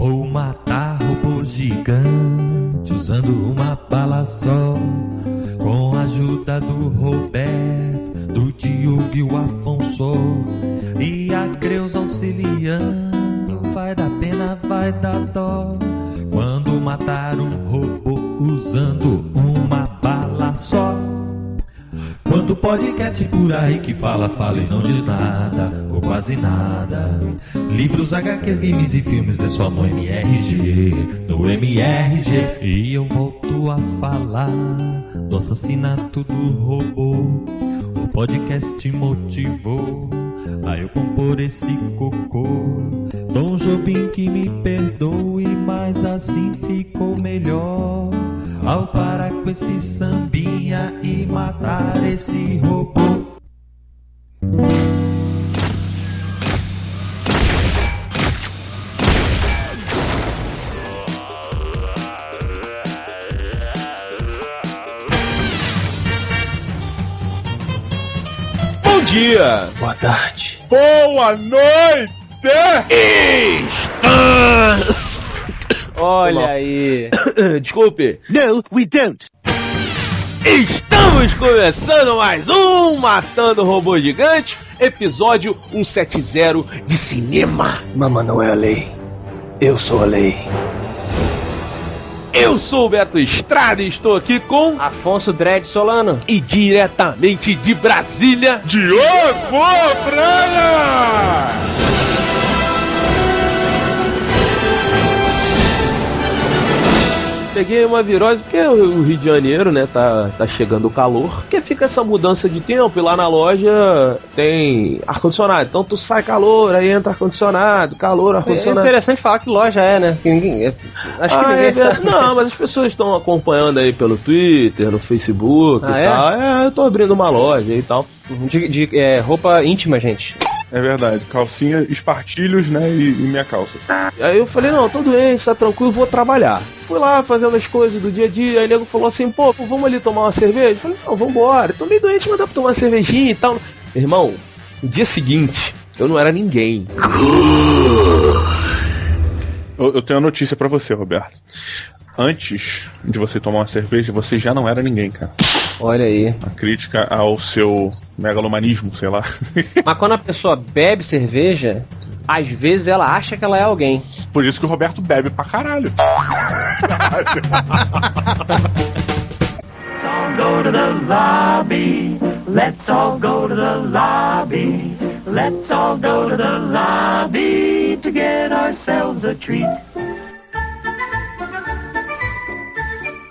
Vou matar robô gigante usando uma bala só. Com a ajuda do Roberto, do Diogo e o Afonso. E a Creus auxiliando. Vai dar pena, vai dar dó. Quando matar um robô usando só. Quanto podcast por aí que fala, fala e não diz nada, ou quase nada. Livros, HQs, games e filmes é só no MRG, no MRG. E eu volto a falar do assassinato do robô. O podcast motivou a eu compor esse cocô. Dom Jobim que me perdoe, mas assim ficou melhor. Ao parar com esse sambinha e matar esse robô. Bom dia! Boa tarde. Boa noite! Olha aí. Desculpe. No, we don't. Estamos começando mais um Matando Robô Gigante, episódio 170 de cinema. Mamãe não é a lei. Eu sou a lei. Eu sou o Beto Estrada e estou aqui com Afonso Dredd Solano. e diretamente de Brasília, Diogo Braga! Peguei uma virose porque o Rio de Janeiro, né, tá, tá chegando o calor. Porque fica essa mudança de tempo e lá na loja tem ar-condicionado. Então tu sai calor, aí entra ar-condicionado, calor, É ar-condicionado. interessante falar que loja é, né? Que ninguém- é- Acho que Ah, ninguém é verdade. sabe. Não, mas as pessoas estão acompanhando aí pelo Twitter, no Facebook Ah, e é? tal. É, eu tô abrindo uma loja e tal. De, de- é, roupa íntima, gente. É verdade, calcinha, espartilhos, né? E, e minha calça. Aí eu falei, não, tô doente, tá tranquilo, vou trabalhar. Fui lá fazendo as coisas do dia a dia, aí o nego falou assim, pô, vamos ali tomar uma cerveja? Eu falei, não, vambora, tô meio doente, mas dá pra tomar uma cervejinha e tal. Irmão, no dia seguinte, eu não era ninguém. Eu, eu tenho uma notícia pra você, Roberto. Antes de você tomar uma cerveja, você já não era ninguém, cara. Olha aí. A crítica ao seu megalomanismo, sei lá. Mas quando a pessoa bebe cerveja, às vezes ela acha que ela é alguém. Por isso que o Roberto bebe pra caralho. all go to the lobby. Let's all go to the lobby. Let's all go to the lobby to get ourselves a treat.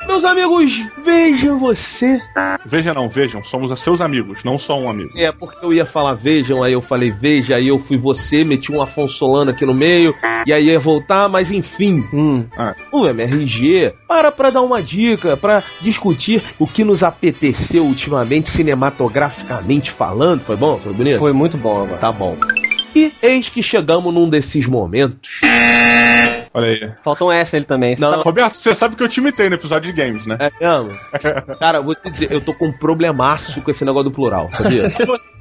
Meus amigos, vejam você. Veja não, vejam, somos a seus amigos, não só um amigo. É, porque eu ia falar vejam, aí eu falei veja, aí eu fui você, meti um Afonso Solano aqui no meio, e aí ia voltar, mas enfim. Hum. O MRG para pra dar uma dica, pra discutir o que nos apeteceu ultimamente, cinematograficamente falando. Foi bom? Foi bonito? Foi muito bom agora. Tá bom. E eis que chegamos num desses momentos. Olha aí. Faltou um S ele também. Não, não, Roberto, você sabe que eu te imitei no episódio de games, né? é mesmo? Cara, vou te dizer, eu tô com um problemaço com esse negócio do plural, sabia?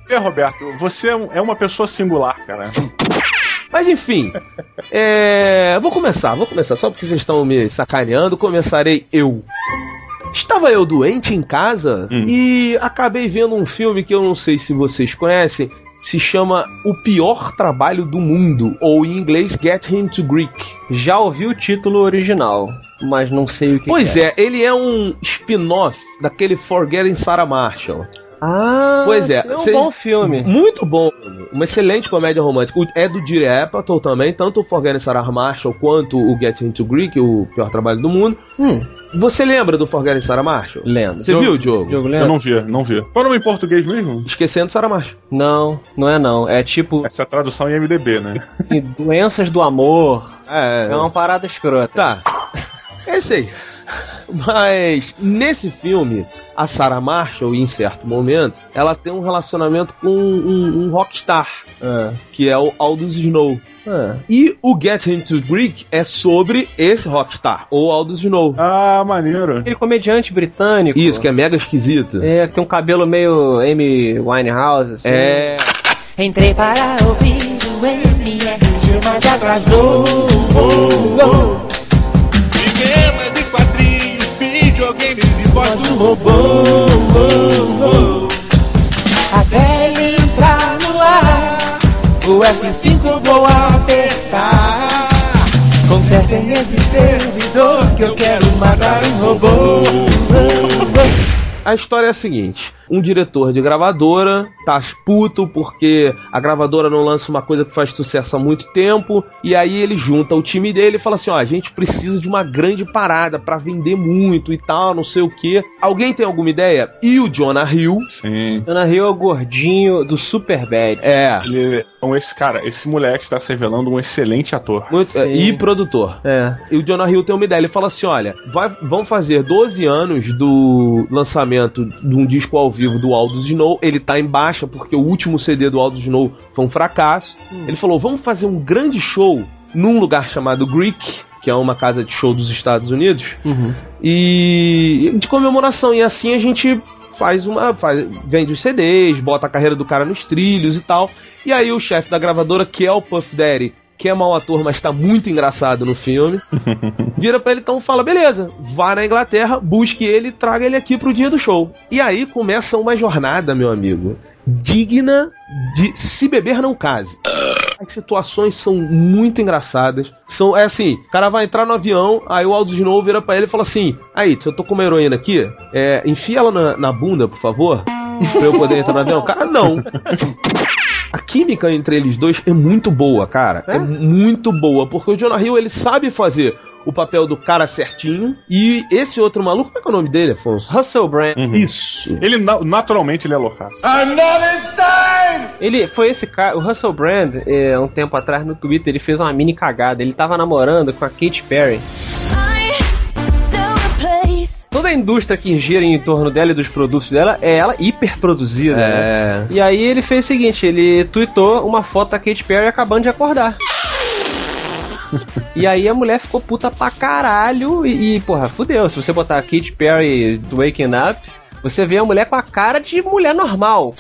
Você, Roberto, você é é uma pessoa singular, cara. Mas enfim, é... vou começar, vou começar. Só porque vocês estão me sacaneando, começarei eu. Estava eu doente em casa Hum. e acabei vendo um filme que eu não sei se vocês conhecem. Se chama O Pior Trabalho do Mundo, ou em inglês Get Him to Greek. Já ouvi o título original, mas não sei o que Pois que é, ele é um spin-off daquele Forgetting Sarah Marshall. Ah, Pois é, é um bom filme. Muito bom, uma excelente comédia romântica. É do Judd Apatow também, tanto o Forgetting Sarah Marshall quanto o Get Him to Greek, o pior trabalho do mundo. Hum, Você lembra do Forgetting Sarah Marshall? lembro. Você viu, Diogo? Diogo Eu não vi, não vi. Qual é o nome em português mesmo? Esquecendo Sarah Marshall. Não, não é não. É tipo Essa é a tradução em MDB, né? doenças do amor. É, É uma parada escrota. Tá. É isso aí. Mas nesse filme, a Sarah Marshall, em certo momento, ela tem um relacionamento com um, um rockstar, Ah, que é o Aldous Snow. ah. E o Get Him to Greek é sobre esse rockstar, ou Aldous Snow. Ah, maneiro. Aquele comediante britânico. Isso, que é mega esquisito. É, que tem um cabelo meio Amy Winehouse, assim. É. Entrei para ouvir o MRG, mas atrasou. Oh, oh. Voz do robô. Até ele entrar no ar, o F5 eu vou apertar. Consertem esse servidor que eu quero matar um robô. A história é a seguinte: um diretor de gravadora tá puto porque a gravadora não lança uma coisa que faz sucesso há muito tempo, e aí ele junta o time dele e fala assim: ó, a gente precisa de uma grande parada pra vender muito e tal, não sei o que. Alguém tem alguma ideia? E o Jonah Hill, Sim. Jonah Hill é o gordinho do Superbad. é, Ele, então esse cara, esse moleque está se revelando um excelente ator. muito, Sim. e produtor. É. E o Jonah Hill tem uma ideia. Ele fala assim: olha, vai, vão fazer 12 anos do lançamento de um disco ao vivo do Aldous Snow. Ele tá em baixa porque o último CD do Aldous Snow foi um fracasso. Ele falou: vamos fazer um grande show num lugar chamado Greek. Que é uma casa de show dos Estados Unidos. E de comemoração. E assim a gente faz uma. Faz, vende os CDs, bota a carreira do cara nos trilhos e tal. E aí o chefe da gravadora, que é o Puff Daddy, que é mau ator, mas tá muito engraçado no filme, vira pra ele então fala: beleza, vá na Inglaterra, busque ele e traga ele aqui pro dia do show. E aí começa uma jornada, meu amigo, digna de se beber não case. As situações são muito engraçadas. São, é assim, o cara vai entrar no avião, aí o Aldo Snow vira pra ele e fala assim: Aí, se eu tô com uma heroína aqui, é, enfia ela na, na bunda, por favor, pra eu poder entrar no avião. O cara, não. A química entre eles dois é muito boa, cara. É, É? muito boa, porque o Jonah Hill ele sabe fazer o papel do cara certinho e esse outro maluco, como é que é o nome dele, Afonso? Russell Brand. Isso. Ele na- naturalmente ele é loucaço. Ele foi esse cara, o Russell Brand, é, um tempo atrás no Twitter, ele fez uma mini cagada. Ele tava namorando com a Katy Perry. Toda a indústria que gira em torno dela e dos produtos dela é ela hiperproduzida, né? É. E aí ele fez o seguinte, ele tweetou uma foto da Katy Perry acabando de acordar. e aí a mulher ficou puta pra caralho e, e, porra, fudeu. Se você botar a Katy Perry Waking Up, você vê a mulher com a cara de mulher normal.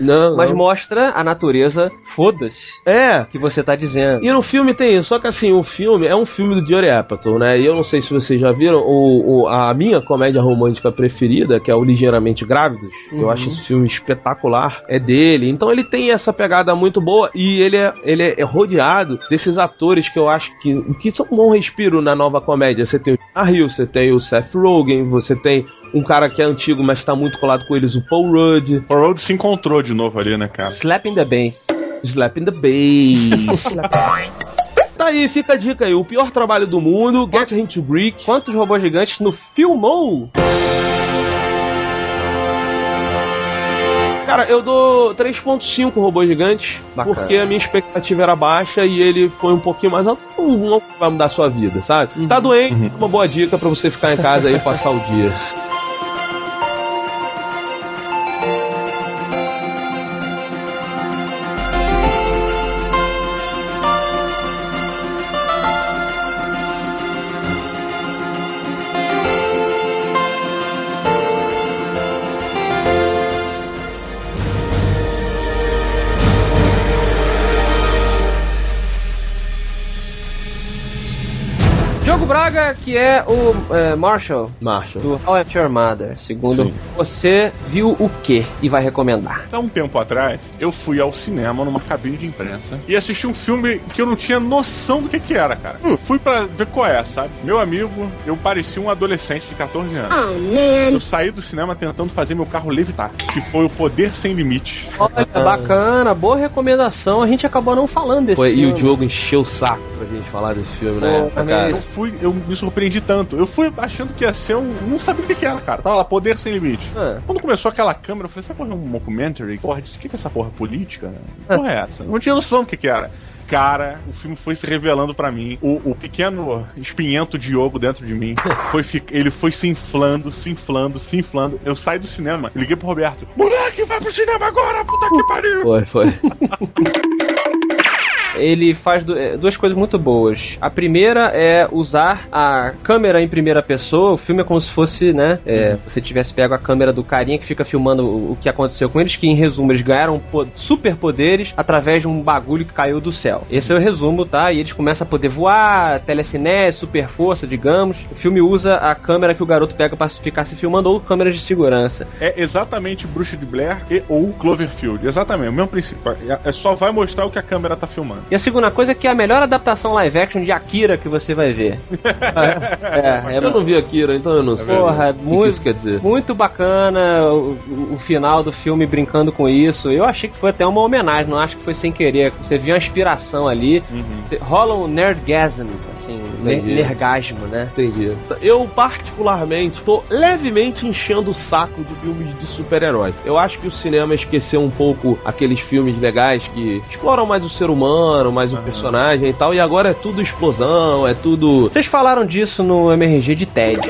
Não, Mas não. mostra a natureza, foda-se, É. que você tá dizendo. E no filme tem isso, só que assim, o filme é um filme do Johnny Apatow, né? E eu não sei se vocês já viram o, o- a minha comédia romântica preferida, que é o Ligeiramente Grávidos. Eu acho esse filme espetacular, é dele. Então ele tem essa pegada muito boa e ele é, ele é rodeado desses atores que eu acho que, que são um bom respiro na nova comédia. Você tem o Jonah Hill, você tem o Seth Rogen, você tem um cara que é antigo, mas tá muito colado com eles, o Paul Rudd. O Road se encontrou de novo ali, né, cara? Slap in the bass. Slap in the bass. tá aí, fica a dica aí. O pior trabalho do mundo, Get Into Greek. Quantos robôs gigantes no Filmou? Cara, eu dou 3.5 robôs gigantes, Bacana. porque a minha expectativa era baixa e ele foi um pouquinho mais alto. Não, vai mudar a sua vida, sabe? Tá doente, uma boa dica pra você ficar em casa aí e passar o dia. que é o é, Marshall Marshall. do How I Met Your Mother. Segundo Sim. você, viu o que e vai recomendar? Há um tempo atrás, eu fui ao cinema numa cabine de imprensa e assisti um filme que eu não tinha noção do que que era, cara. Fui pra ver qual é, sabe? Meu amigo, eu parecia um adolescente de 14 anos. Eu saí do cinema tentando fazer meu carro levitar, que foi o Poder Sem Limites. Olha, bacana, boa recomendação. A gente acabou não falando desse Foi, e filme. o Diogo encheu o saco pra gente falar desse filme, né? Pô, cara? Eu fui, eu me surpreendi tanto. Eu fui achando que ia ser um. Não sabia o que que era, cara. Tava lá, Poder Sem Limites. Ah. Quando começou aquela câmera, eu falei, essa porra é um documentary? Porra, o que que é essa porra política? Que Porra é essa? Não tinha noção do que que era. Cara, o filme foi se revelando pra mim. O, o pequeno espinhento Diogo dentro de mim, foi ele foi se inflando, se inflando, se inflando. Eu saí do cinema, liguei pro Roberto. Moleque, vai pro cinema agora, puta que pariu! Foi, foi. ele faz eh, duas coisas muito boas. A primeira é usar a câmera em primeira pessoa. O filme é como se fosse, né? é, você tivesse pego a câmera do carinha que fica filmando o, que aconteceu com eles, que em resumo eles ganharam po- superpoderes através de um bagulho que caiu do céu. Esse é o resumo, tá? E eles começam a poder voar, telecinese, super força, digamos. O filme usa a câmera que o garoto pega pra ficar se filmando ou câmeras de segurança. É exatamente Bruxa de Blair e ou Cloverfield. Exatamente, o mesmo princípio. É, é só vai mostrar o que a câmera tá filmando. E a segunda coisa é que é a melhor adaptação live action de Akira que você vai ver. é, é, Eu não vi Akira, então eu não sei. Porra, que que muito- isso quer dizer? muito bacana o, o final do filme brincando com isso. Eu achei que foi até uma homenagem, não acho que foi sem querer. Você viu uma inspiração ali. Rola um nerdgasm, assim, Entendi. nergasmo, né? Entendi. Eu, particularmente, tô levemente enchendo o saco de filmes de super-herói. Eu acho que o cinema esqueceu um pouco aqueles filmes legais que exploram mais o ser humano, mais o personagem e tal, e agora é tudo explosão, é tudo. Vocês falaram disso no MRG de TED.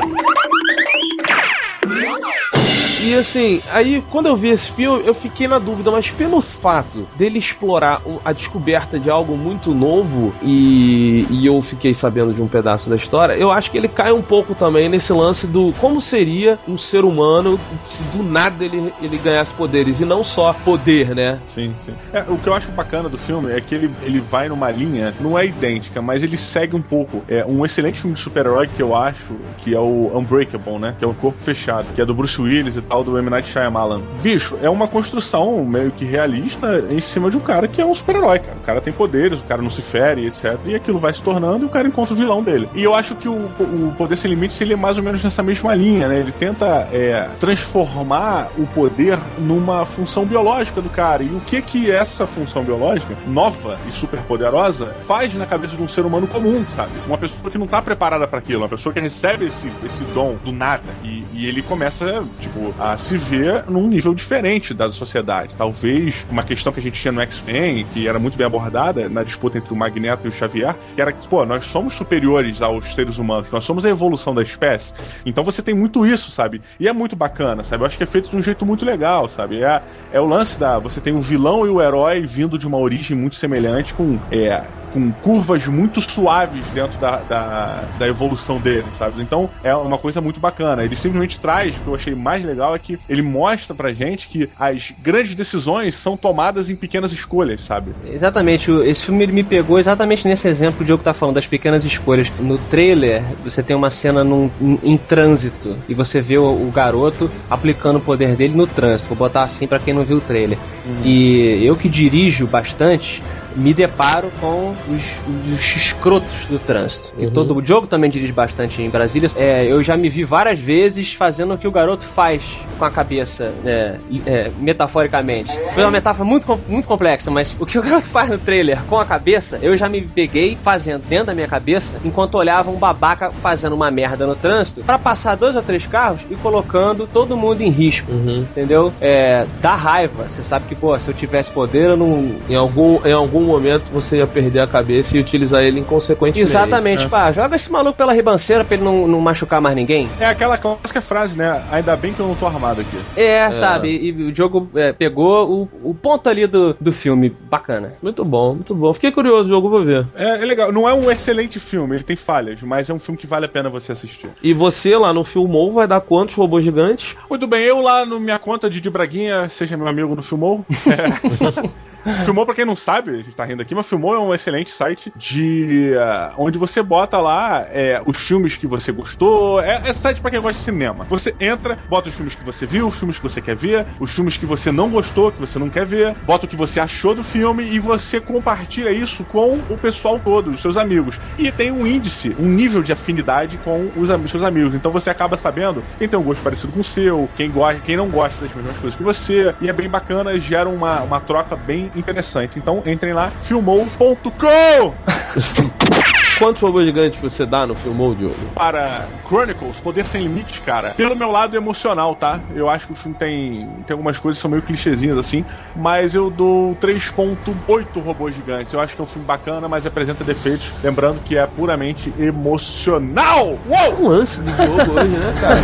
E assim, aí quando eu vi esse filme, eu fiquei na dúvida, mas pelo fato dele explorar a descoberta de algo muito novo e, e eu fiquei sabendo de um pedaço da história, eu acho que ele cai um pouco também nesse lance do como seria um ser humano se do nada ele, ele ganhasse poderes e não só poder, né? Sim, sim. É, o que eu acho bacana do filme é que ele, ele vai numa linha, não é idêntica, mas ele segue um pouco. É um excelente filme de super-herói que eu acho, que é o Unbreakable, né? Que é o Corpo Fechado, que é do Bruce Willis e tal, do M. Night Shyamalan. Bicho, é uma construção meio que realista em cima de um cara que é um super-herói, cara. O cara tem poderes, o cara não se fere, etc. E aquilo vai se tornando e o cara encontra o vilão dele. E eu acho que o, o Poder Sem Limites, ele é mais ou menos nessa mesma linha, né? Ele tenta é, transformar o poder numa função biológica do cara. E o que que essa função biológica, nova e super poderosa, faz na cabeça de um ser humano comum, sabe? Uma pessoa que não tá preparada para aquilo, uma pessoa que recebe esse, esse dom do nada. E, e ele começa, tipo, a se ver num nível diferente da sociedade. Talvez uma questão que a gente tinha no X-Men, que era muito bem abordada na disputa entre o Magneto e o Xavier, que era que, pô, nós somos superiores aos seres humanos, nós somos a evolução da espécie. Então você tem muito isso, sabe? E é muito bacana, sabe? Eu acho que é feito de um jeito muito legal, sabe? É, é o lance da. Você tem o vilão e o herói vindo de uma origem muito semelhante, com. É, com curvas muito suaves dentro da, da, da evolução dele, sabe? Então é uma coisa muito bacana. Ele simplesmente traz, o que eu achei mais legal é que ele mostra pra gente que as grandes decisões são tomadas em pequenas escolhas, sabe? Exatamente, esse filme ele me pegou exatamente nesse exemplo que o Diogo tá falando, das pequenas escolhas. No trailer, você tem uma cena num- em, em trânsito e você vê o, o garoto aplicando o poder dele no trânsito. Vou botar assim pra quem não viu o trailer. E eu que dirijo bastante, me deparo com os, os escrotos do trânsito. E todo, o Diogo também dirige bastante em Brasília. É, eu já me vi várias vezes fazendo o que o garoto faz com a cabeça, né, é, metaforicamente. Foi uma metáfora muito, muito complexa, mas o que o garoto faz no trailer com a cabeça, eu já me peguei fazendo dentro da minha cabeça, enquanto olhava um babaca fazendo uma merda no trânsito, pra passar dois ou três carros e colocando todo mundo em risco. Entendeu? É, dá raiva. Você sabe que, pô, se eu tivesse poder, eu não. Em algum, em algum momento você ia perder a cabeça e utilizar ele inconsequentemente. Exatamente, pá, joga esse maluco pela ribanceira pra ele não, não machucar mais ninguém. É aquela clássica frase, né? Ainda bem que eu não tô armado aqui. É, sabe? E o jogo é, pegou o, o ponto ali do, do filme. Bacana. Muito bom, muito bom. Fiquei curioso, o jogo vou ver. É, é legal. Não é um excelente filme, ele tem falhas, mas é um filme que vale a pena você assistir. E você lá no Filmou vai dar quantos robôs gigantes? Muito bem, eu lá no minha conta de Di Braguinha, seja meu amigo no Filmou. É. Filmou, pra quem não sabe, a gente tá rindo aqui, mas Filmou é um excelente site de. ah, onde você bota lá é, os filmes que você gostou. É, é site pra quem gosta de cinema. Você entra, bota os filmes que você viu, os filmes que você quer ver, os filmes que você não gostou, que você não quer ver, bota o que você achou do filme e você compartilha isso com o pessoal todo, os seus amigos. E tem um índice, um nível de afinidade com os am- seus amigos. Então você acaba sabendo quem tem um gosto parecido com o seu, quem gosta, quem não gosta das mesmas coisas que você. E é bem bacana, gera uma, uma troca bem interessante. Então entrem lá, filmou.com Quantos robôs gigantes você dá no Filmou, Diogo? para Chronicles, Poder Sem Limites, cara. Pelo meu lado emocional, tá? Eu acho que o filme tem, tem algumas coisas que são meio clichêzinhas assim, mas eu dou 3.8 robôs gigantes. Eu acho que é um filme bacana, mas apresenta defeitos. Lembrando que é puramente emocional. Uou! Um lance do Diogo hoje, né, cara?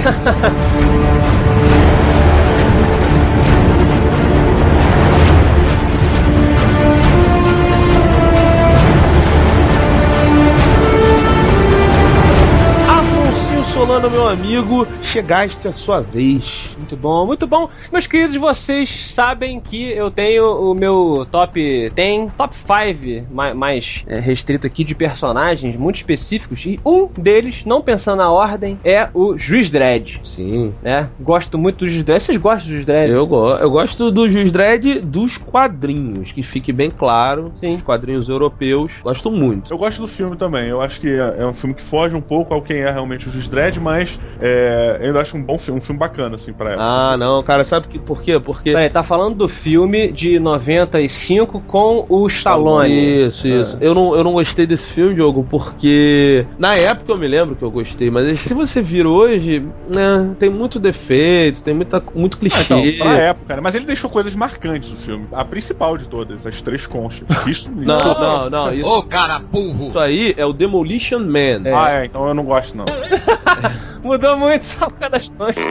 the meu amigo, chegaste a sua vez. Muito bom, muito bom. Meus queridos, vocês sabem que eu tenho o meu top 10, top 5 mais, mais é, restrito aqui de personagens muito específicos. E um deles, não pensando na ordem, é o Juiz Dredd. Sim. Né? Gosto muito do Juiz Dredd. Vocês gostam do Juiz Dredd? Eu, go eu gosto do Juiz Dredd dos quadrinhos, que fique bem claro. Sim. Os quadrinhos europeus. Gosto muito. Eu gosto do filme também. Eu acho que é é um filme que foge um pouco ao quem é realmente o Juiz Dredd, mas é, eu ainda acho um bom filme, um filme bacana, assim, pra época. Ah, não, cara, sabe que, por quê? Porque. Peraí, tá falando do filme de 95 com o Stallone. Isso, isso. Eu, não, eu não gostei desse filme, Diogo, porque na época eu me lembro que eu gostei, mas se você vir hoje, né, tem muito defeito, tem muita, muito Ah, clichê. então, pra época, né? Mas ele deixou coisas marcantes no filme. A principal de todas, as três conchas. Isso Não, não, não. Isso, Ô, cara burro! isso aí é o Demolition Man. Ah, é, então eu não gosto, não. Mudou muito só por causa das manchas.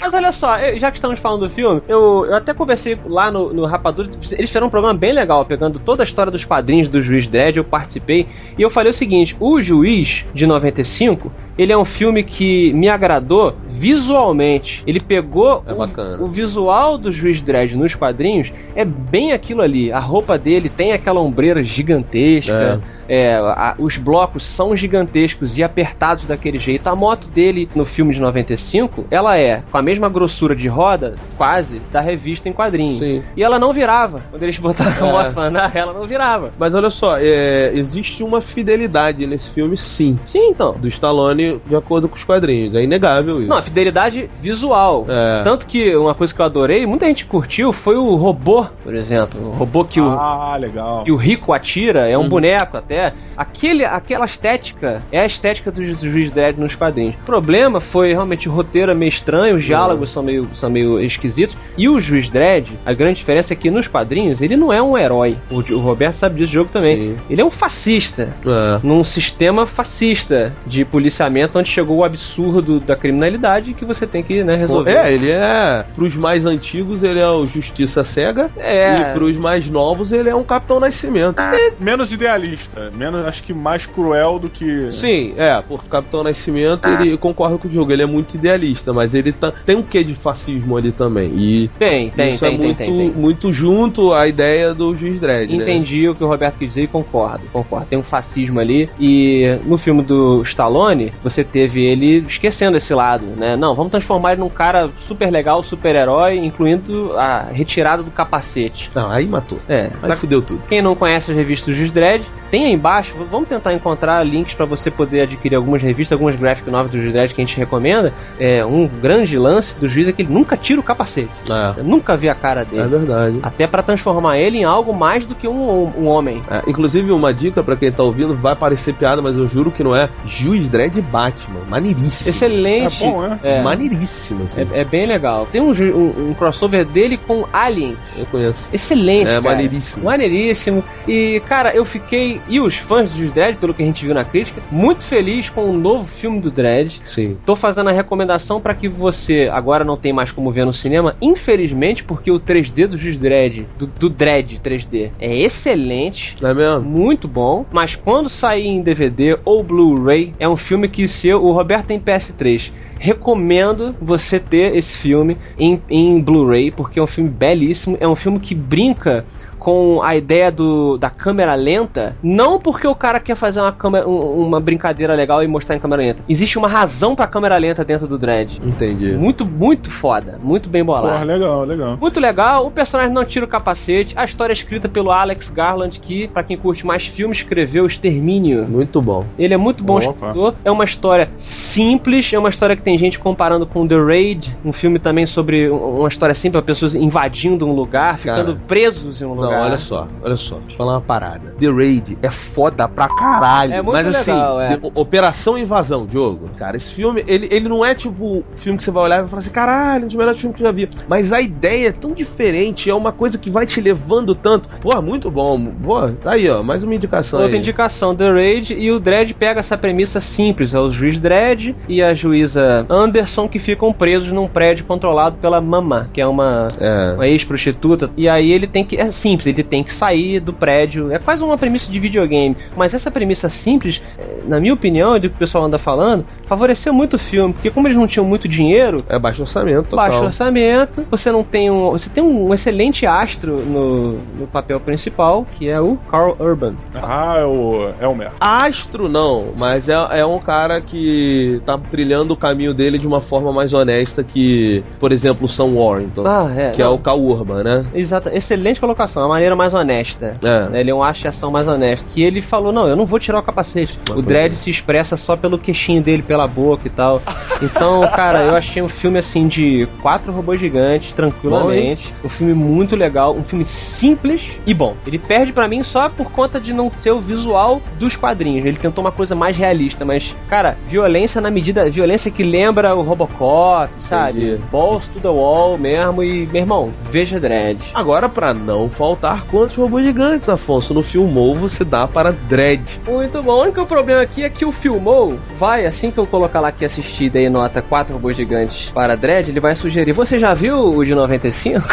Mas olha só, já que estamos falando do filme, eu, eu até conversei lá no, no Rapadura, eles fizeram um programa bem legal, pegando toda a história dos quadrinhos do Juiz Dredd, eu participei, e eu falei o seguinte, o Juiz, de 95, ele é um filme que me agradou visualmente. Ele pegou É o- o, visual do Juiz Dredd nos quadrinhos, é bem aquilo ali. A roupa dele tem aquela ombreira gigantesca, é, a- os blocos são gigantescos e apertados daquele jeito. A moto dele no filme de 95, ela é com a mesma grossura de roda, quase, da revista em quadrinhos. Sim. E ela não virava. Quando eles botaram É. a moto pra andar, ela não virava. Mas olha só, é, existe uma fidelidade nesse filme, sim. Sim, então. Do Stallone de acordo com os quadrinhos. É inegável isso. Não, a fidelidade visual. É. Tanto que uma coisa que eu adorei, muita gente curtiu, foi o robô, por exemplo. O robô que o, Ah, legal. que o rico atira, é um Uhum. boneco até. Aquele, aquela estética é a estética do, do Juiz Dredd nos quadrinhos. O problema foi realmente o roteiro é meio estranho, os diálogos são, meio, são meio esquisitos. E o Juiz Dredd, a grande diferença é que nos quadrinhos ele não é um herói. O, o Roberto sabe disso do jogo também. Sim. Ele é um fascista. É. Num sistema fascista de policiamento onde chegou o absurdo da criminalidade que você tem que né, resolver. É, ele é. Pros mais antigos, ele é o Justiça Cega. É. E pros mais novos, ele é um Capitão Nascimento. Menos idealista, menos, acho que mais cruel do que. Sim, é, por Capitão Nascimento, ele concorda com o jogo, ele é muito idealista, mas ele tá, tem um quê de fascismo ali também. E Tem, tem, isso tem, é tem, muito, tem, muito junto à ideia do Juiz Dredd. né? Entendi o que o Roberto quis dizer e concordo, concordo. Tem um fascismo ali. E no filme do Stallone, você teve ele esquecendo esse lado, né? Não, vamos transformar ele num cara super legal, super herói, incluindo a retirada do capacete. Não, aí matou. É, Aí fudeu tudo. Quem não conhece as revistas do Juiz Dredd, tem aí embaixo, vamos tentar encontrar links para você poder adquirir algumas revistas, algumas graphic novels do Juiz Dredd que a gente recomenda. É, um grande lance do juiz é que ele nunca tira o capacete. É, Eu nunca vi a cara dele. é verdade. Até para transformar ele em algo mais do que um, um homem. É, inclusive, uma dica pra quem tá ouvindo, vai parecer piada, mas eu juro que não é. Juiz Dredd e Batman. Maneiríssimo. Excelente. É bom, é? É, Maneiríssimo, assim. é, é bem legal. Tem um, um- um crossover dele com Alien. Eu conheço. Excelente. É, cara. maneiríssimo. Maneiríssimo. E, cara, eu fiquei, e os fãs do Juiz Dredd, pelo que a gente viu na crítica, muito feliz com o novo filme do Dredd. Sim. Tô fazendo a recomendação para que você agora não tem mais como ver no cinema, infelizmente, porque o 3D do Dredd, do, do Dredd 3D, é excelente. É mesmo? Muito bom, mas quando sair em DVD ou Blu-ray, é um filme que se o Roberto tem PS3, recomendo você ter esse filme em, em Blu-ray, porque é um filme belíssimo, é um filme que brinca com a ideia do, da câmera lenta, não porque o cara quer fazer uma, câmera, um- uma brincadeira legal e mostrar em câmera lenta. Existe uma razão pra câmera lenta dentro do Dread. Entendi. Muito, muito foda. Muito bem bolado. Porra, legal, legal. Muito legal, o personagem não tira o capacete, a história é escrita pelo Alex Garland, que, pra quem curte mais filmes, escreveu Extermínio. Muito bom. Ele é muito bom Opa. escritor, é uma história simples, é uma história que tem gente comparando com The Raid, um filme também sobre um- uma história simples, pessoas invadindo um lugar, ficando Cara. presos em um lugar. Não, olha só, olha só, deixa eu falar uma parada. The Raid é foda pra caralho. É muito mas assim, legal, é. de- Operação Invasão, Diogo. Cara, esse filme, ele, ele não é tipo um filme que você vai olhar e vai falar assim, caralho, um dos melhores filmes que eu já vi. Mas a ideia é tão diferente, é uma coisa que vai te levando tanto. Pô, muito bom. Pô, tá aí, ó, mais uma indicação Outra aí. indicação, The Raid, e o Dredd pega essa premissa simples: é o juiz Dredd e a juíza Anderson que ficam presos num prédio controlado pela Mama, que é uma, É. uma ex-prostituta. E aí ele tem que. É simples, simples, ele tem que sair do prédio. É quase uma premissa de videogame. Mas essa premissa simples, eh, na minha opinião, e do que o pessoal anda falando, favoreceu muito o filme, porque como eles não tinham muito dinheiro, É baixo orçamento, total. baixo orçamento, você não tem um. Você tem um excelente astro no, no papel principal, que é o Carl Urban. Ah, é o Elmer. Astro não, mas é, é um cara que tá trilhando o caminho dele de uma forma mais honesta que, por exemplo, o Sam Warrington, Ah, é. que é o Cal Urban, né? Exato, excelente colocação, maneira mais honesta. É. Ele é um acho de ação mais honesto. Que ele falou: não, eu não vou tirar o capacete. Mas o Dredd se expressa só pelo queixinho dele, pela boca e tal. Então, cara, eu achei um filme assim de quatro robôs gigantes, tranquilamente. um filme muito legal, um filme simples e bom. Ele perde pra mim só por conta de não ser o visual dos quadrinhos. Ele tentou uma coisa mais realista, mas, cara, violência na medida. Violência que lembra o Robocop, sabe? Entendi. Balls to the wall mesmo. E, meu irmão, veja Dredd. Agora, pra não faltar quantos robôs gigantes, Afonso, no Filmou você dá para Dredd. Muito bom. O único problema aqui é que o Filmou vai, assim que eu colocar lá que assisti daí nota 4 robôs gigantes para Dredd, ele vai sugerir. Você já viu o de 95?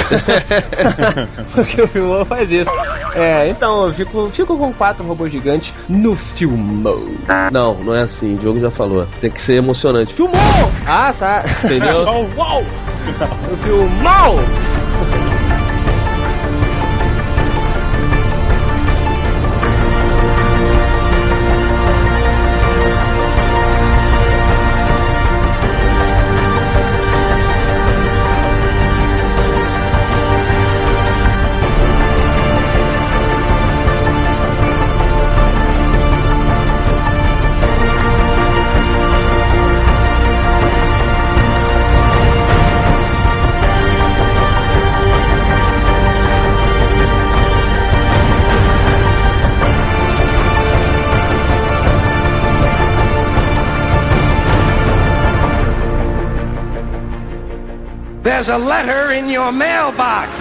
Porque o Filmou faz isso. É, então eu fico, fico com 4 robôs gigantes no Filmou. Não, não é assim, o Diogo já falou. Tem que ser emocionante. Filmou! Ah, tá. Entendeu? Só o o Filmou! A letter in your mailbox.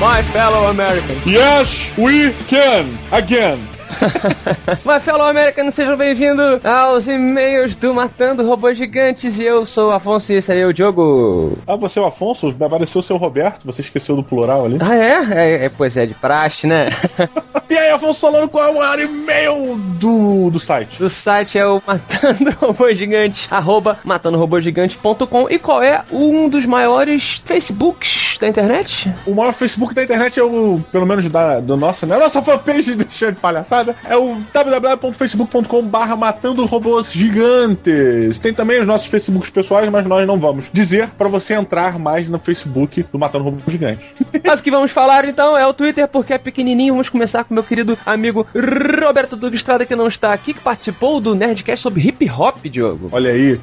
My fellow American. Yes, we can! Again! My fellow American, sejam bem-vindos aos e-mails do Matando Robôs Gigantes. E eu sou o Afonso e esse aí é o Diogo. Ah, você é o Afonso? Apareceu o seu Roberto, você esqueceu do plural ali. Ah, é? É, é pois é, de praxe, né? E aí, Afonso Solano, qual é o maior e-mail do, do site? do site é o Matando Robô Gigante, arroba matandorobogigante.com. E qual é um dos maiores Facebooks da internet? O maior Facebook da internet é o, pelo menos da, do nosso, né? Nossa fanpage, deixando de palhaçada, é o www.facebook.com barra matando robôs gigantes. Tem também os nossos Facebooks pessoais, mas nós não vamos dizer pra você entrar mais no Facebook do Matando Robô Gigante. Mas o que vamos falar então é o Twitter, porque é pequenininho. Vamos começar com meu querido amigo Roberto Duque Estrada, que não está aqui, que participou do Nerdcast sobre hip hop, Diogo. Olha aí.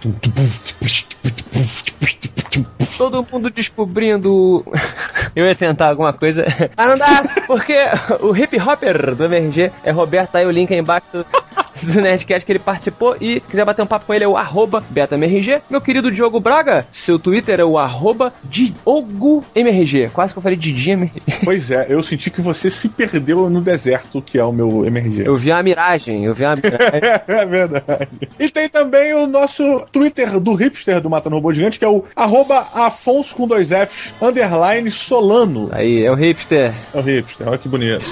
Todo mundo descobrindo. Eu ia tentar alguma coisa. Mas não dá, porque o hip hopper do MRG é Roberto, o link aí embaixo do, do Nerdcast que ele participou. E quiser bater um papo com ele é o arroba BetaMRG. Meu querido Diogo Braga, seu Twitter é o arroba DiogoMRG. Quase que eu falei Didi MRG. Pois é, eu senti que você se perdeu no deserto, que é o meu MRG. Eu vi a miragem, eu vi a miragem. É verdade. E tem também o nosso Twitter do hipster do Matando Robô Gigante, que é o arroba Afonso com dois Fs, underline Solano. Aí, é o hipster. É o hipster, olha que bonito.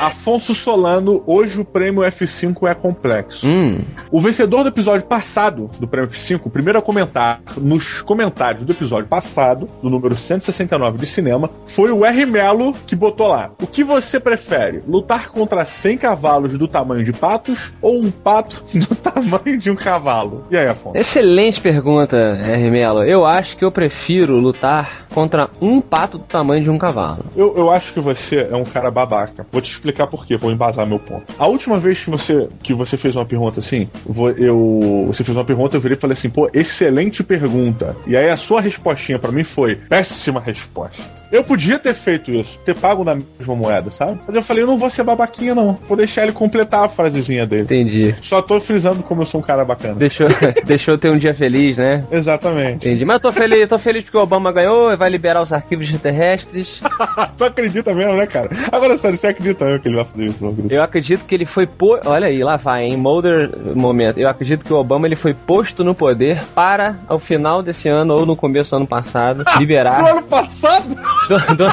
Afonso Solano, hoje o prêmio F5 é complexo. Hum. O vencedor do episódio passado do Prêmio F5, o primeiro a comentar nos comentários do episódio passado, do número 169 de cinema, foi o R. Melo que botou lá. O que você prefere? Lutar contra 100 cavalos do tamanho de patos ou um pato do tamanho de um cavalo? E aí, Afonso? Excelente pergunta, R. Mello. Eu acho que eu prefiro lutar contra um pato do tamanho de um cavalo. Eu, eu acho que você é um cara babaca. Vou te explicar por quê, vou embasar meu ponto. A última vez que você, que você fez uma pergunta assim, eu, você fez uma pergunta, eu virei e falei assim, pô, excelente pergunta. E aí a sua respostinha pra mim foi, péssima resposta. Eu podia ter feito isso, ter pago na mesma moeda, sabe? Mas eu falei, eu não vou ser babaquinha não, vou deixar ele completar a frasezinha dele. Entendi. Só tô frisando como eu sou um cara bacana. Deixou, deixou eu ter um dia feliz, né? Exatamente. Entendi. Mas eu tô feliz, tô feliz porque o Obama ganhou e vai liberar os arquivos extraterrestres. tu acredita mesmo, né, cara? Agora, sério, você acredita mesmo que ele vai fazer isso, não acredito. Eu acredito que ele foi po... Olha aí, lá vai, em Mulder momento. Eu acredito que o Obama ele foi posto no poder para, ao final desse ano ou no começo do ano passado, liberar. No ano passado? do- do-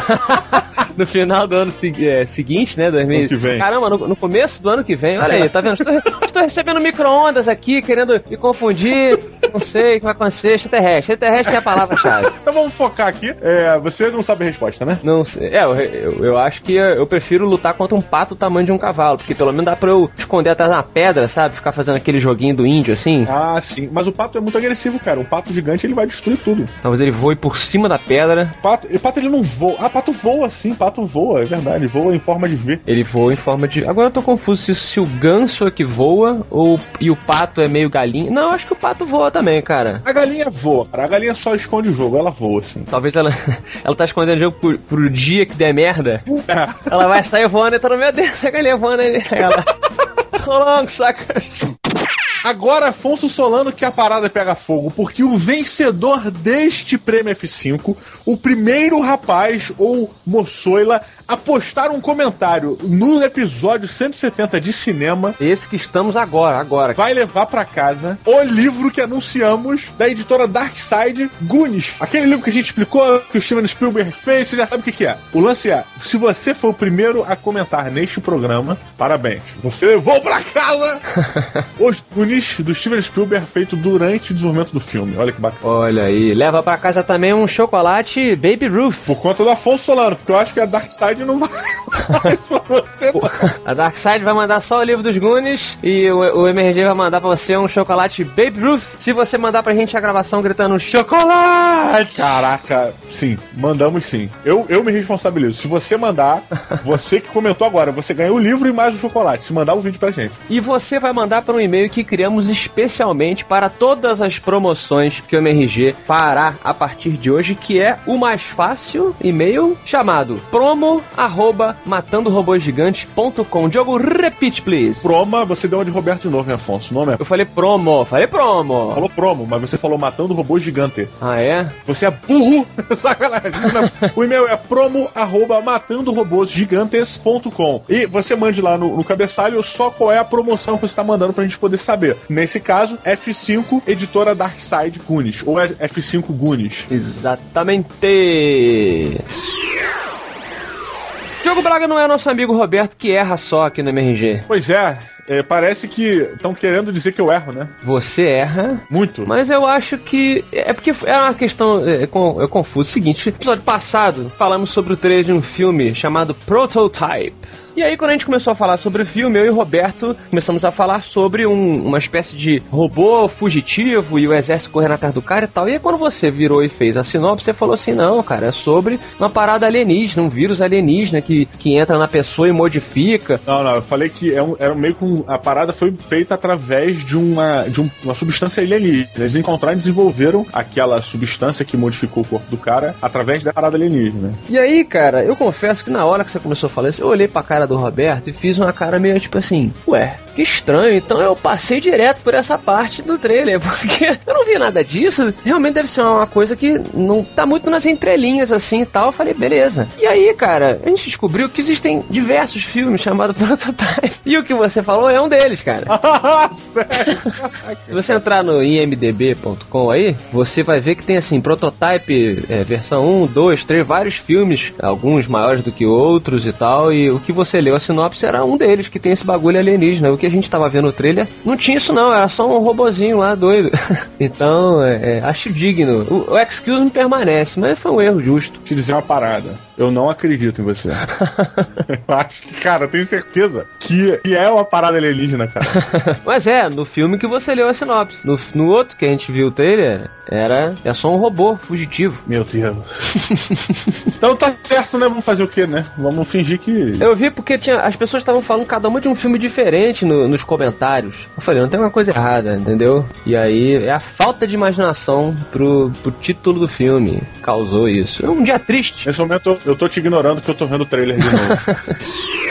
no final do ano segui- é, seguinte, né? 2000. Ano que vem. Caramba, no, no começo do ano que vem. Olha aí, tá vendo? Estou, estou recebendo micro-ondas aqui, querendo me confundir. Não sei o que vai acontecer. Extraterrestre. Extraterrestre é a palavra-chave. Então vamos focar aqui. É, você não sabe a resposta, né? Não sei. É, eu, eu, eu acho que eu prefiro lutar contra um pato do tamanho de um cavalo, porque pelo menos dá pra eu esconder atrás uma pedra, sabe? Ficar fazendo aquele joguinho do índio assim. Ah, sim. Mas o pato é muito agressivo, cara. Um pato gigante ele vai destruir tudo. Talvez ele voe por cima da pedra. O pato, o pato ele não voa. Ah, pato voa sim, pato voa, é verdade. Voa em forma de V. Ele voa em forma de. Agora eu tô confuso se, se o ganso é que voa ou e o pato é meio galinha. Não, acho que o pato voa também, cara. A galinha voa, cara. A galinha só esconde o jogo, ela voa, assim. Talvez ela, ela tá escondendo o jogo pro, pro dia que der merda. Ela vai sair voando e tá no meu Deus, a galinha voando aí. Ela. So long, suckers. Agora, Afonso Solano, que a parada pega fogo, porque o vencedor deste prêmio F5, o primeiro rapaz ou moçoila a postar um comentário no episódio 170 de cinema, Esse que estamos agora, agora. vai levar pra casa o livro que anunciamos da editora Darkside Goonies. Aquele livro que a gente explicou que o Steven Spielberg fez, você já sabe o que, que é. O lance é: se você foi o primeiro a comentar neste programa, parabéns. Você levou pra casa os Goonies do Steven Spielberg feito durante o desenvolvimento do filme. Olha que bacana. Olha aí, leva pra casa também um chocolate Baby Ruth. Por conta do Afonso Solano, porque eu acho que a Darkside não vai mais pra você. não. A Darkseid vai mandar só o livro dos Goonies e o, o MRG vai mandar pra você um chocolate Baby Ruth. Se você mandar pra gente a gravação gritando chocolate! Caraca, sim, mandamos sim. Eu, eu me responsabilizo. Se você mandar, você que comentou agora, você ganha o livro e mais o chocolate. Se mandar o vídeo pra gente. E você vai mandar para um e-mail que criamos especialmente para todas as promoções que o MRG fará a partir de hoje, que é o mais fácil e-mail chamado promo arroba matandorobôsgigantes.com. Diogo, repeat, please. Proma, você deu uma de Roberto de novo, hein, Afonso? O nome é. Eu falei promo, falei promo. Falou promo, mas você falou matando robô gigante. Ah, é? Você é burro! Sacanagem. O e-mail é promo arroba matandorobôsgigantes.com E você mande lá no, no cabeçalho só qual é a promoção que você está mandando pra gente poder saber. Nesse caso, F5 Editora Darkside Goonies. Ou é F5 Goonies. Exatamente. Diogo Braga não é nosso amigo Roberto que erra só aqui no MRG. Pois é, é, parece que estão querendo dizer que eu erro, né? Você erra, Muito. Mas eu acho que. É porque é uma questão. É, eu confuso. Seguinte, no episódio passado, falamos sobre o trailer de um filme chamado Prototype. E aí, quando a gente começou a falar sobre o filme, eu e o Roberto começamos a falar sobre um- uma espécie de robô fugitivo e o exército correndo atrás do cara e tal. E aí, quando você virou e fez a sinopse, você falou assim: não, cara, é sobre uma parada alienígena, um vírus alienígena que, que entra na pessoa e modifica. Não, não, eu falei que é um, era meio que um- a parada foi feita através de uma, de um- uma substância alienígena. Eles encontraram e desenvolveram aquela substância que modificou o corpo do cara através da parada alienígena. E aí, cara, eu confesso que na hora que você começou a falar isso, eu olhei pra cara do Roberto e fiz uma cara meio tipo assim, ué, que estranho. Então eu passei direto por essa parte do trailer, porque eu não vi nada disso. Realmente deve ser uma coisa que não tá muito nas entrelinhas assim e tal. Eu falei, beleza. E aí, cara, a gente descobriu que existem diversos filmes chamados Prototype. E o que você falou é um deles, cara. Sério? Se você entrar no imdb.com aí, você vai ver que tem assim, prototype é, versão 1, 2, 3, vários filmes, alguns maiores do que outros e tal, e o que você leu a sinopse era um deles, que tem esse bagulho alienígena. O que a gente tava vendo no trailer não tinha isso não, era só um robozinho lá doido. então, é, é, acho digno. O, o Excuse me permanece, mas foi um erro justo. Te dizer uma parada. Eu não acredito em você. eu acho que, cara, eu tenho certeza que, que é uma parada alienígena, cara. Mas é, no filme que você leu a sinopse. No, no outro que a gente viu o trailer, era é só um robô fugitivo. Meu Deus. então tá certo, né? Vamos fazer o quê, né? Vamos fingir que. Eu vi porque tinha, as pessoas estavam falando cada uma de um filme diferente no- nos comentários. Eu falei, não tem uma coisa errada, entendeu? E aí é a falta de imaginação pro, pro título do filme que causou isso. É um dia triste. Nesse momento eu, eu tô te ignorando que eu tô vendo o trailer de novo.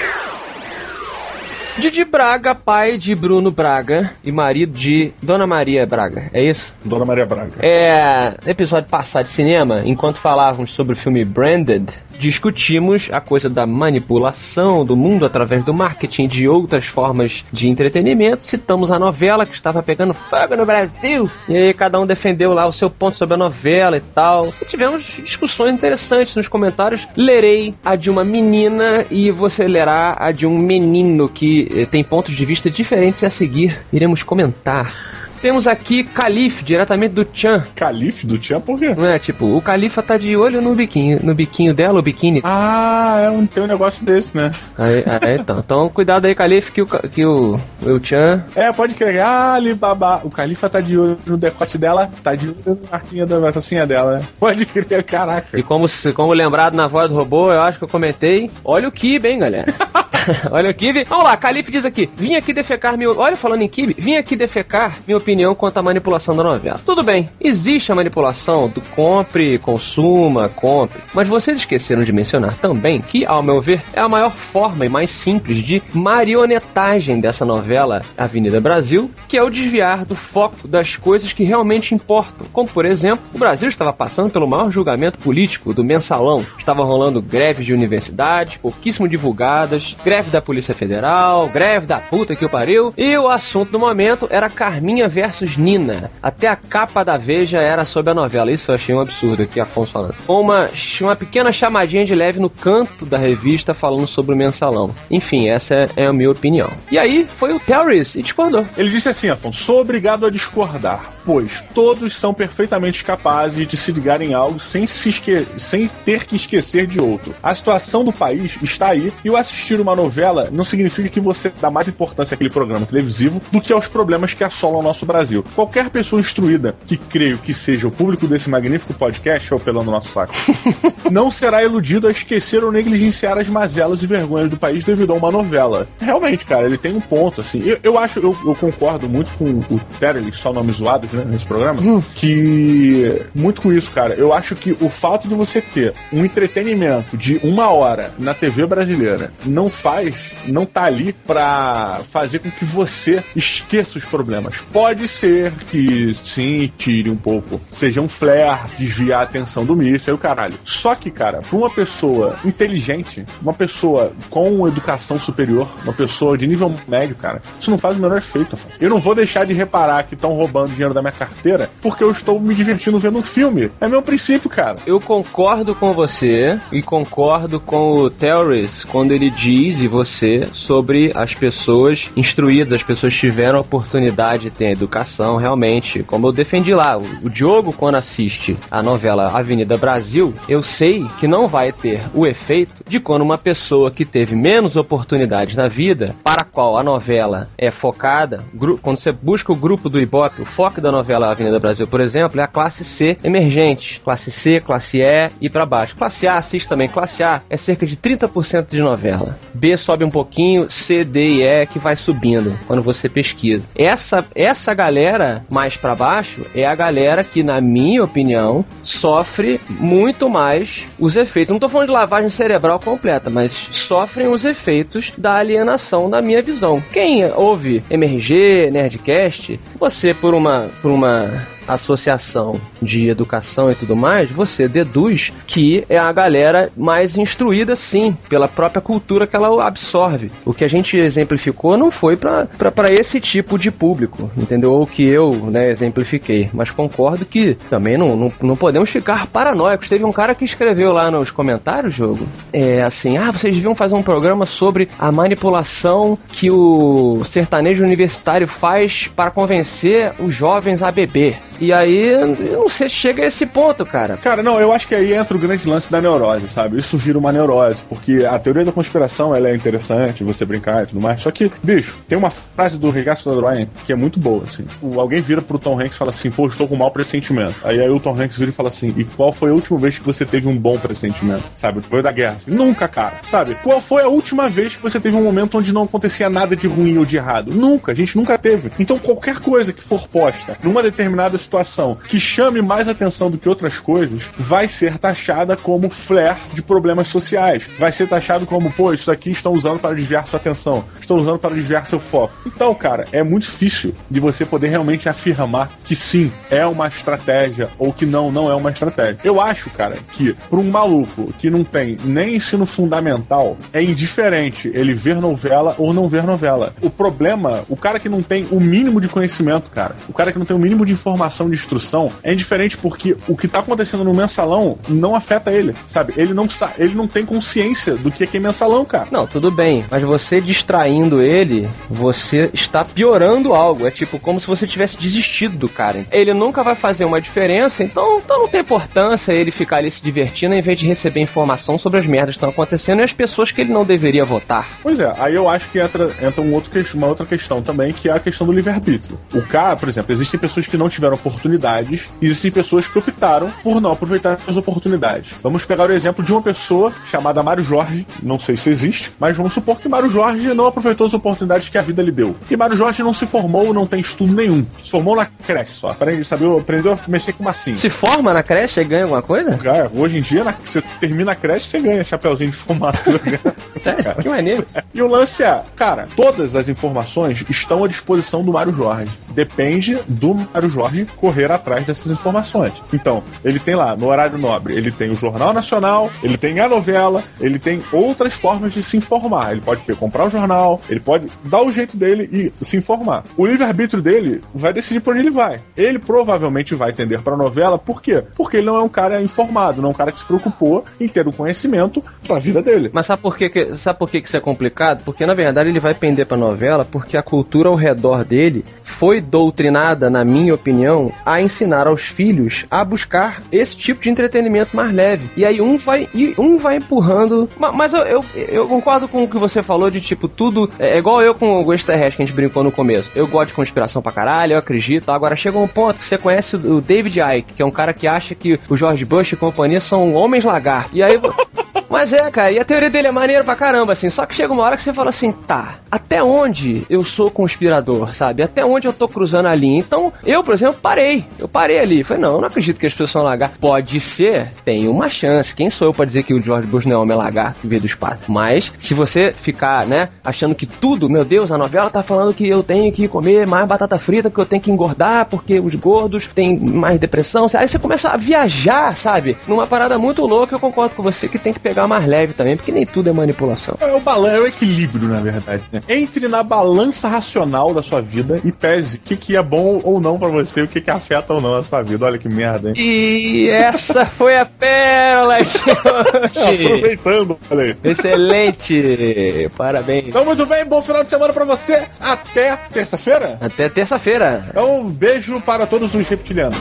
Didi Braga, pai de Bruno Braga e marido de Dona Maria Braga, é isso? Dona Maria Braga. É, episódio passado de cinema, enquanto falávamos sobre o filme Branded, discutimos a coisa da manipulação do mundo através do marketing de outras formas de entretenimento. Citamos a novela que estava pegando fogo no Brasil. E aí cada um defendeu lá o seu ponto sobre a novela e tal. E tivemos discussões interessantes nos comentários. Lerei a de uma menina e você lerá a de um menino que eh, tem pontos de vista diferentes e a seguir iremos comentar. Temos aqui Calife, diretamente do Chan. Calife do Tchan, por quê? Não é? Tipo, o Califa tá de olho no biquinho, no biquinho dela, o biquíni. Ah, é um, tem um negócio desse, né? Aí, aí, então, então, cuidado aí, Calife, que o, que o, o Chan É, pode crer. Ah, Alibaba. O Califa tá de olho no decote dela, tá de olho na marquinha da calcinha dela. né? Pode crer, caraca. E como, como lembrado na voz do robô, eu acho que eu comentei. Olha o Kibe, hein, galera? Olha o Kibe. Vamos lá, Calife diz aqui: vim aqui defecar minha. Olha, falando em Kibe, vim aqui defecar minha opinião quanto à manipulação da novela. Tudo bem, existe a manipulação do compre, consuma, compre. Mas vocês esqueceram de mencionar também que, ao meu ver, é a maior forma e mais simples de marionetagem dessa novela Avenida Brasil, que é o desviar do foco das coisas que realmente importam. Como, por exemplo, o Brasil estava passando pelo maior julgamento político do mensalão. Estava rolando greves de universidades, pouquíssimo divulgadas, greve da Polícia Federal, greve da puta que o pariu, e o assunto do momento era Carminha versus Nina. Até a capa da Veja era sobre a novela. Isso eu achei um absurdo aqui, Afonso falando. Uma, uma pequena chamadinha de leve no canto da revista falando sobre o mensalão. Enfim, essa é a minha opinião. E aí foi o Terrorist e discordou. Ele disse assim, Afonso, sou obrigado a discordar, pois todos são perfeitamente capazes de se ligar em algo sem, se esque sem ter que esquecer de outro. A situação do país está aí e o assistir uma novela não significa que você dá mais importância àquele programa televisivo do que aos problemas que assolam o nosso Brasil. Qualquer pessoa instruída, que creio que seja o público desse magnífico podcast, ou pelando nosso saco, não será iludido a esquecer ou negligenciar as mazelas e vergonhas do país devido a uma novela. Realmente, cara, ele tem um ponto, assim. Eu, eu acho, eu, eu concordo muito com o Terry, só nome zoado né, nesse programa, que. Muito com isso, cara. Eu acho que o fato de você ter um entretenimento de uma hora na TV brasileira não faz, não tá ali pra fazer com que você esqueça os problemas. Pode ser que sim, tire um pouco, seja um flare, desviar a atenção do míssil o caralho. Só que, cara, pra uma pessoa inteligente, uma pessoa com educação superior, uma pessoa de nível médio, cara, isso não faz o menor efeito. Fã. Eu não vou deixar de reparar que estão roubando dinheiro da minha carteira porque eu estou me divertindo vendo um filme. É meu princípio, cara. Eu concordo com você e concordo com o Terrorist quando ele diz, e você, sobre as pessoas instruídas, as pessoas tiveram a oportunidade de ter educação, realmente. Como eu defendi lá, o, Diogo, quando assiste a novela Avenida Brasil, eu sei que não vai ter o efeito de quando uma pessoa que teve menos oportunidades na vida, para a qual a novela é focada, quando você busca o grupo do Ibope, o foco da novela Avenida Brasil, por exemplo, é a classe C emergente. Classe C, classe E e para baixo. Classe A assiste também. Classe A é cerca de 30% de novela. B sobe um pouquinho, C, D e E que vai subindo quando você pesquisa. Essa, essa galera mais para baixo é a galera que, na minha opinião, sofre muito mais os efeitos. Não tô falando de lavagem cerebral completa, mas sofrem os efeitos da alienação na minha visão. Quem ouve MRG, Nerdcast, você por uma por uma associação de educação e tudo mais, você deduz que é a galera mais instruída, sim, pela própria cultura que ela absorve. O que a gente exemplificou não foi para esse tipo de público, entendeu? Ou que eu né, exemplifiquei. Mas concordo que também não, não, não podemos ficar paranoicos. Teve um cara que escreveu lá nos comentários, jogo, é assim: ah, vocês deviam fazer um programa sobre a manipulação que o sertanejo universitário faz para convencer os jovens a beber. E aí, eu não sei se chega a esse ponto, cara. Cara, não, eu acho que aí entra o grande lance da neurose, sabe? Isso vira uma neurose, porque a teoria da conspiração ela é interessante, você brincar e tudo mais. Só que, bicho, tem uma frase do Ricardo Soldryan que é muito boa, assim. O, alguém vira pro Tom Hanks e fala assim, pô, estou com um mau pressentimento. Aí, aí o Tom Hanks vira e fala assim, e qual foi a última vez que você teve um bom pressentimento? Sabe? Foi da guerra. Assim, Nunca, cara. Sabe? Qual foi a última vez que você teve um momento onde não acontecia nada de ruim ou de errado? Nunca. A gente nunca teve. Então, qualquer coisa que for posta numa determinada situação que chame mais atenção do que outras coisas vai ser taxada como flare de problemas sociais. Vai ser taxado como, pô, isso daqui estão usando para desviar sua atenção, estão usando para desviar seu foco. Então, cara, é muito difícil de você poder realmente afirmar que sim, é uma estratégia ou que não, não é uma estratégia. Eu acho, cara, que para um maluco que não tem nem ensino fundamental, é indiferente ele ver novela ou não ver novela. O problema, o cara que não tem o mínimo de conhecimento, cara, o cara que não tem o mínimo de informação, de instrução, é indiferente porque o que tá acontecendo no mensalão não afeta ele, sabe? Ele não, sa ele não tem consciência do que é que é mensalão, cara. Não, tudo bem, mas você distraindo ele, você está piorando algo. É tipo como se você tivesse desistido do cara. Ele nunca vai fazer uma diferença, então, então não tem importância ele ficar ali se divertindo em vez de receber informação sobre as merdas que estão acontecendo e as pessoas que ele não deveria votar. Pois é, aí eu acho que entra, entra um outro, uma outra questão também, que é a questão do livre-arbítrio. O cara, por exemplo, existem pessoas que não tiveram oportunidades, e existem pessoas que optaram por não aproveitar as oportunidades. Vamos pegar o exemplo de uma pessoa chamada Mário Jorge, não sei se existe, mas vamos supor que Mário Jorge não aproveitou as oportunidades que a vida lhe deu. E Mário Jorge não se formou, não tem estudo nenhum. Se formou na creche só. Aprende, sabe, aprendeu a mexer com massinha. Se forma na creche e ganha alguma coisa? Cara, hoje em dia, na- você termina a creche, você ganha chapeuzinho de formatura. Sério? Que maneiro. E o lance é, cara, todas as informações estão à disposição do Mário Jorge. Depende do Mário Jorge correr atrás dessas informações. Então, ele tem lá, no horário nobre, ele tem o Jornal Nacional, ele tem a novela, ele tem outras formas de se informar. Ele pode comprar o jornal, ele pode dar o jeito dele e se informar. O livre-arbítrio dele vai decidir por onde ele vai. Ele provavelmente vai tender pra novela, por quê? Porque ele não é um cara informado, não é um cara que se preocupou em ter o conhecimento pra vida dele. Mas sabe por que, sabe por que, que isso é complicado? Porque na verdade ele vai pender pra novela porque a cultura ao redor dele foi doutrinada, na minha opinião, a ensinar aos filhos a buscar esse tipo de entretenimento mais leve. E aí um vai e um vai empurrando. Ma- Mas eu, eu, eu concordo com o que você falou de tipo, tudo. É igual eu com o extraterrestre que a gente brincou no começo. Eu gosto de conspiração pra caralho, eu acredito. Agora chega um ponto que você conhece o o David Icke, que é um cara que acha que o George Bush e companhia são homens lagartos. E aí. Mas é, cara, e a teoria dele é maneira pra caramba, assim. Só que chega uma hora que você fala assim, tá, até onde eu sou conspirador, sabe? Até onde eu tô cruzando a linha? Então, eu, por exemplo, parei. Eu parei ali. Falei, não, não acredito que as pessoas são lagartas. Pode ser, tem uma chance. Quem sou eu pra dizer que o George Bush não é homem lagarto que veio do espaço? Mas, se você ficar, né, achando que tudo, meu Deus, a novela tá falando que eu tenho que comer mais batata frita, que eu tenho que engordar, porque os gordos têm mais depressão. Aí você começa a viajar, sabe? Numa parada muito louca, eu concordo com você que tem que pegar mais leve também, porque nem tudo é manipulação. É o balan é o equilíbrio, na verdade. Né? Entre na balança racional da sua vida e pese o que, que é bom ou não pra você, o que, que afeta ou não a sua vida. Olha que merda, hein? E essa foi a pérola de hoje. Aproveitando, falei. Excelente! Parabéns. Então, muito bem, bom final de semana pra você. Até terça-feira. Até terça-feira. Então, um beijo para todos os reptilianos.